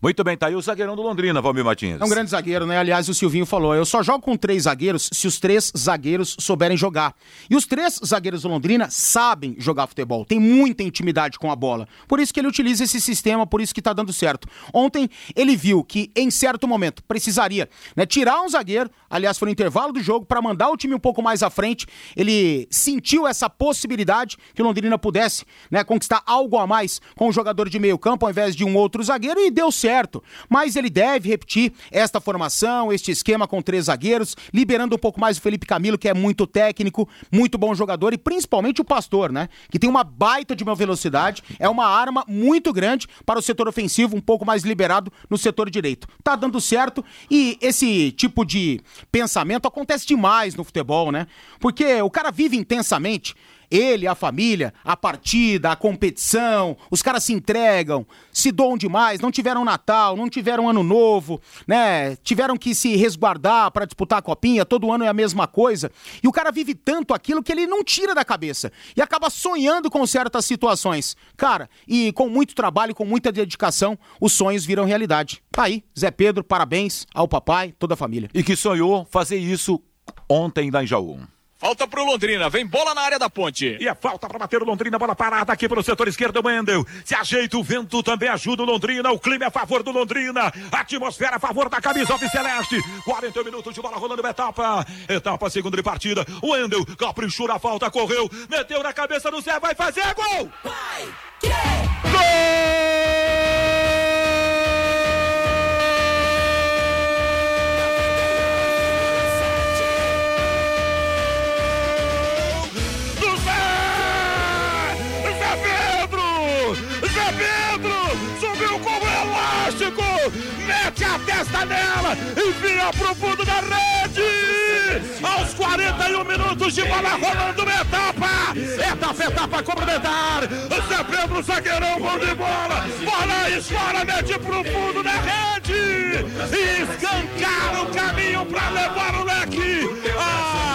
Muito bem, tá aí o zagueirão do Londrina, Valmir Martins. É um grande zagueiro, né? Aliás, o Silvinho falou: eu só jogo com três zagueiros se os três zagueiros souberem jogar. E os três zagueiros do Londrina sabem jogar futebol, tem muita intimidade com a bola. Por isso que ele utiliza esse sistema, por isso que tá dando certo. Ontem ele viu que em certo momento precisaria né, tirar um zagueiro, aliás, foi no intervalo do jogo, para mandar o time um pouco mais à frente. Ele sentiu essa possibilidade que o Londrina pudesse né, conquistar algo a mais com o jogador de meio campo ao invés de um outro zagueiro e deu certo certo, mas ele deve repetir esta formação, este esquema com três zagueiros, liberando um pouco mais o Felipe Camilo, que é muito técnico, muito bom jogador, e principalmente o Pastor, né? Que tem uma baita de uma velocidade, é uma arma muito grande para o setor ofensivo, um pouco mais liberado no setor direito. Tá dando certo e esse tipo de pensamento acontece demais no futebol, né? Porque o cara vive intensamente ele, a família, a partida, a competição, os caras se entregam, se doam demais, não tiveram Natal, não tiveram Ano Novo, né? Tiveram que se resguardar para disputar a copinha, todo ano é a mesma coisa. E o cara vive tanto aquilo que ele não tira da cabeça e acaba sonhando com certas situações. Cara, e com muito trabalho, com muita dedicação, os sonhos viram realidade. Tá aí, Zé Pedro, parabéns ao papai, toda a família. E que sonhou fazer isso ontem lá em Jaú. Falta pro Londrina, vem bola na área da ponte. E a falta para bater o Londrina, bola parada aqui pelo setor esquerdo, Wendel. Se ajeita o vento, também ajuda o Londrina. O clima é a favor do Londrina. Atmosfera a favor da camisa celeste. 40 minutos de bola rolando, etapa. Etapa segunda de partida. O Wendel caprichou na falta, correu, meteu na cabeça do Zé, vai fazer gol! Vai! Que... Gol! A testa nela, envia pro fundo da rede. Aos 41 minutos de bola rolando uma etapa. Etapa, etapa complementar. Zé Pedro, zagueirão, gol de bola. Bola escola, mete pro fundo da rede. E escancar o caminho pra levar o leque. Ah,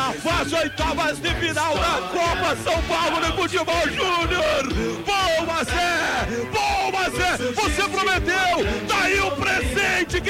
oitavas de final da Copa São Paulo de Futebol Júnior. Boa, Zé! Boa, Zé! Você prometeu! Daí o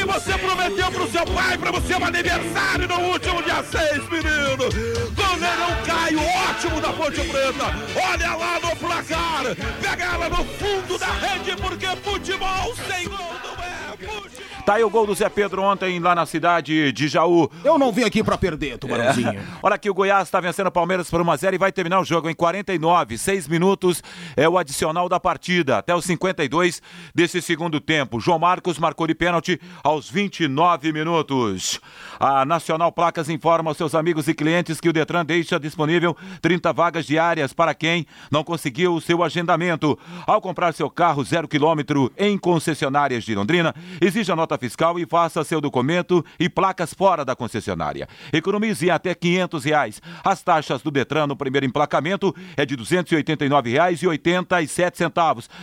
que você prometeu pro seu pai, para o seu aniversário no último dia 6, menino! Goleirão Caio, ótimo da Ponte Preta! Olha lá no placar! Pega ela no fundo da rede, porque futebol sem gol não é futebol! Tá aí o gol do Zé Pedro ontem lá na cidade de Jaú. Eu não vim aqui para perder, Tubarãozinho. É. Olha aqui, o Goiás está vencendo o Palmeiras por 1x0 e vai terminar o jogo em 49. 6 minutos é o adicional da partida. Até os 52 desse segundo tempo. João Marcos marcou de pênalti aos 29 minutos. A Nacional Placas informa aos seus amigos e clientes que o Detran deixa disponível 30 vagas diárias para quem não conseguiu o seu agendamento. Ao comprar seu carro zero quilômetro em concessionárias de Londrina, exija nota fiscal e faça seu documento e placas fora da concessionária. Economize até 500 reais. As taxas do Detran no primeiro emplacamento é de R$ 289,87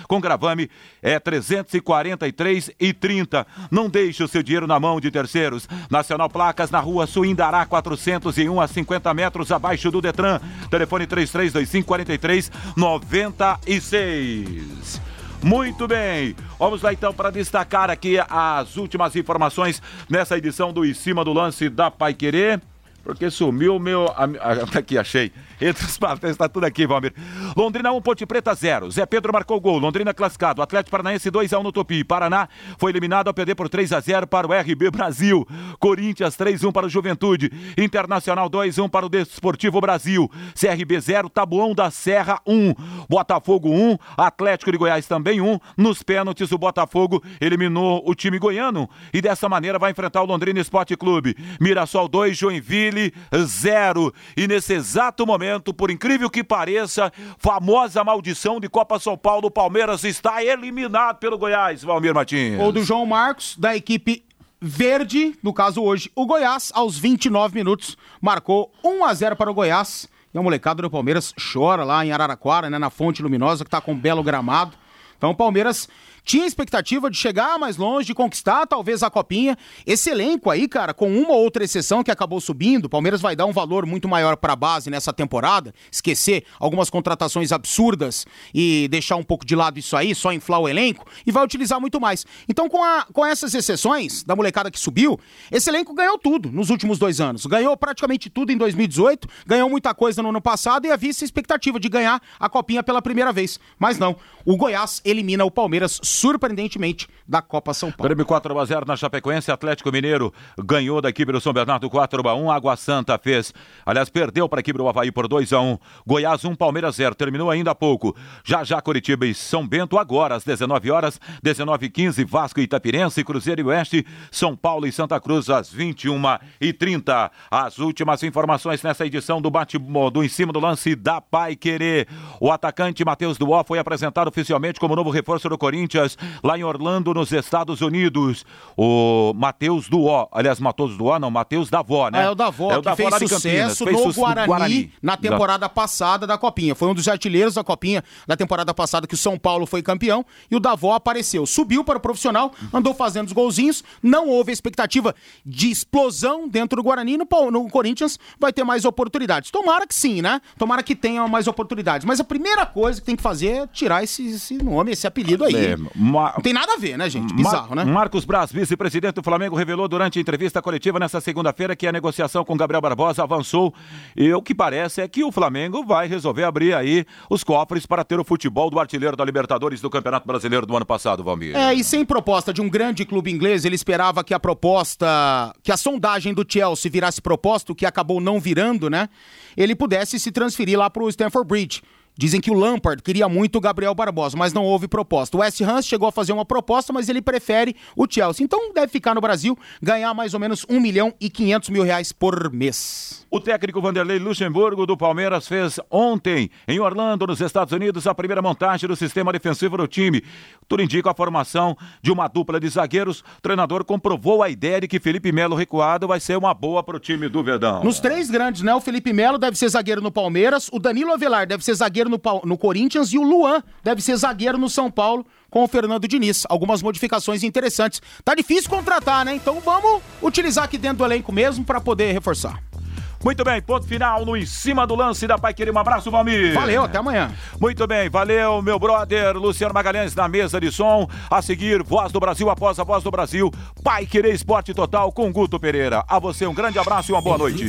com gravame é 343,30. Não deixe o seu dinheiro na mão de terceiros. Nacional Placas na rua Suindará 401 a 50 metros abaixo do Detran. Telefone 3325 43 96. Muito bem, vamos lá então para destacar aqui as últimas informações nessa edição do Em Cima do Lance da Pai Querer. Porque sumiu o meu. *laughs* Aqui, achei. Entre os papéis, está tudo aqui, Valmir. Londrina 1, Ponte Preta 0. Zé Pedro marcou gol. Londrina classificado. Atlético Paranaense 2x1 no Tupi. Paraná foi eliminado ao perder por 3x0 para o RB Brasil. Corinthians 3x1 para o Juventude. Internacional 2x1 para o Desportivo Brasil. CRB 0, Tabuão da Serra 1. Botafogo 1, Atlético de Goiás também 1. Nos pênaltis, o Botafogo eliminou o time goiano e dessa maneira vai enfrentar o Londrina Esporte Clube. Mirassol 2, Joinville 0. E nesse exato momento, por incrível que pareça, famosa maldição de Copa São Paulo, Palmeiras está eliminado pelo Goiás, Valmir Martins. Ou do João Marcos, da equipe verde, no caso hoje, o Goiás, aos 29 minutos, marcou 1 a 0 para o Goiás. E a molecada do Palmeiras chora lá em Araraquara, né, na Fonte Luminosa, que está com um belo gramado. Então o Palmeiras tinha expectativa de chegar mais longe, de conquistar talvez a copinha. Esse elenco aí, cara, com uma ou outra exceção que acabou subindo, o Palmeiras vai dar um valor muito maior para a base nessa temporada, esquecer algumas contratações absurdas e deixar um pouco de lado isso aí, só inflar o elenco e vai utilizar muito mais. Então, com, a, com essas exceções da molecada que subiu, esse elenco ganhou tudo nos últimos dois anos. Ganhou praticamente tudo em 2018, ganhou muita coisa no ano passado e havia essa expectativa de ganhar a copinha pela primeira vez. Mas não, o Goiás elimina o Palmeiras surpreendentemente da Copa São Paulo. Grêmio 4 a 0 na Chapecoense, Atlético Mineiro ganhou da equipe do São Bernardo 4 a 1, Água Santa fez, aliás, perdeu para a equipe do Havaí por 2 a 1. Goiás 1, Palmeiras 0, terminou ainda há pouco. Já já Curitiba e São Bento agora às 19 horas, 19 e 15 Vasco e Itapirense, Cruzeiro e Oeste, São Paulo e Santa Cruz às 21 e 30. As últimas informações nessa edição do bate do em cima do lance da Pai Querer. O atacante Matheus Duó foi apresentado oficialmente como novo reforço do Corinthians lá em Orlando, nos Estados Unidos. O Matheus Duó, aliás, Matheus Duó, não, Matheus Davó, né? É o Davó, é o que fez sucesso no fez su- Guarani, Guarani. na temporada passada da Copinha. Foi um dos artilheiros da Copinha da temporada passada que o São Paulo foi campeão e o Davó apareceu. Subiu para o profissional, andou fazendo os golzinhos, não houve expectativa de explosão dentro do Guarani. No, no Corinthians vai ter mais oportunidades. Tomara que sim, né? Tomara que tenha mais oportunidades. Mas a primeira coisa que tem que fazer é tirar esse, esse nome, esse apelido aí. É, ma- Não tem nada a ver, né, gente? Bizarro, Mar- né? Marcos Braz, vice-presidente do Flamengo, revelou durante a entrevista coletiva nesta segunda-feira que a negociação com Gabriel Barbosa avançou e o que parece é que o Flamengo vai resolver abrir aí os cofres para ter o futebol do artilheiro da Libertadores do Campeonato Brasileiro do ano passado, Valmir. É, e sem proposta de um grande clube inglês, ele esperava que a proposta, que a sondagem do Chelsea virasse proposta, o que acabou não virando, né? Ele pudesse se transferir lá pro Stamford Bridge. Dizem que o Lampard queria muito o Gabriel Barbosa, mas não houve proposta. O West Ham chegou a fazer uma proposta, mas ele prefere o Chelsea. Então deve ficar no Brasil, ganhar mais ou menos 1 milhão e 500 mil reais por mês. O técnico Vanderlei Luxemburgo do Palmeiras fez ontem, em Orlando, nos Estados Unidos, a primeira montagem do sistema defensivo do time. Tudo indica a formação de uma dupla de zagueiros. O treinador comprovou a ideia de que Felipe Melo recuado vai ser uma boa para o time do Verdão. Nos três grandes, né? O Felipe Melo deve ser zagueiro no Palmeiras, o Danilo Avelar deve ser zagueiro no, Pau- no Corinthians e o Luan deve ser zagueiro no São Paulo com o Fernando Diniz. Algumas modificações interessantes. Tá difícil contratar, né? Então vamos utilizar aqui dentro do elenco mesmo para poder reforçar. Muito bem, ponto final no em cima do lance da Pai Querer. Um abraço, Valmir. Valeu, até amanhã. Muito bem, valeu, meu brother Luciano Magalhães na mesa de som. A seguir, Voz do Brasil após a Voz do Brasil. Pai Querer Esporte Total com Guto Pereira. A você um grande abraço e uma boa noite.